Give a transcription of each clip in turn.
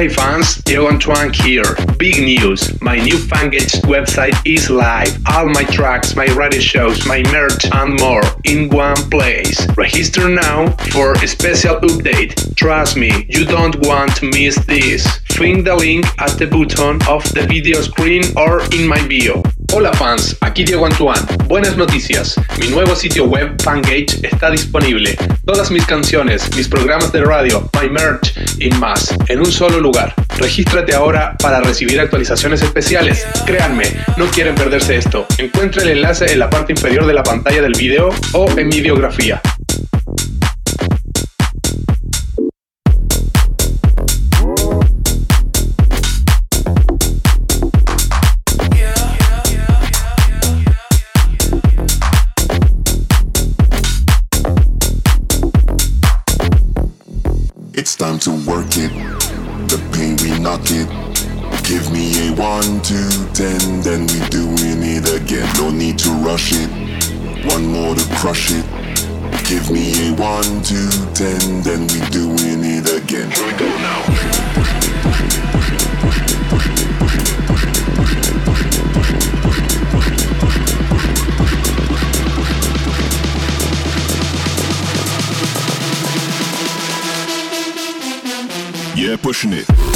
Hey fans, Diego Antoine here. Big news! My new Fangage website is live. All my tracks, my radio shows, my merch, and more in one place. Register now for a special update. Trust me, you don't want to miss this. Find the link at the button of the video screen or in my bio. Hola fans, aquí Diego Antoine. Buenas noticias. Mi nuevo sitio web Fangage está disponible. Todas mis canciones, mis programas de radio, my merch y más en un solo lugar. Regístrate ahora para recibir actualizaciones especiales. Créanme, no quieren perderse esto. Encuentre el enlace en la parte inferior de la pantalla del video o en mi biografía. To work it. The pain we knock it. Give me a one, two, ten, then we doing it again. No need to rush it. One more to crush it. Give me a one, two, ten, then we doing it again. Here we go now. Yeah, pushing it. We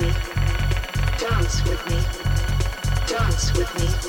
with me, dance with me, dance with me.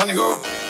trying to go.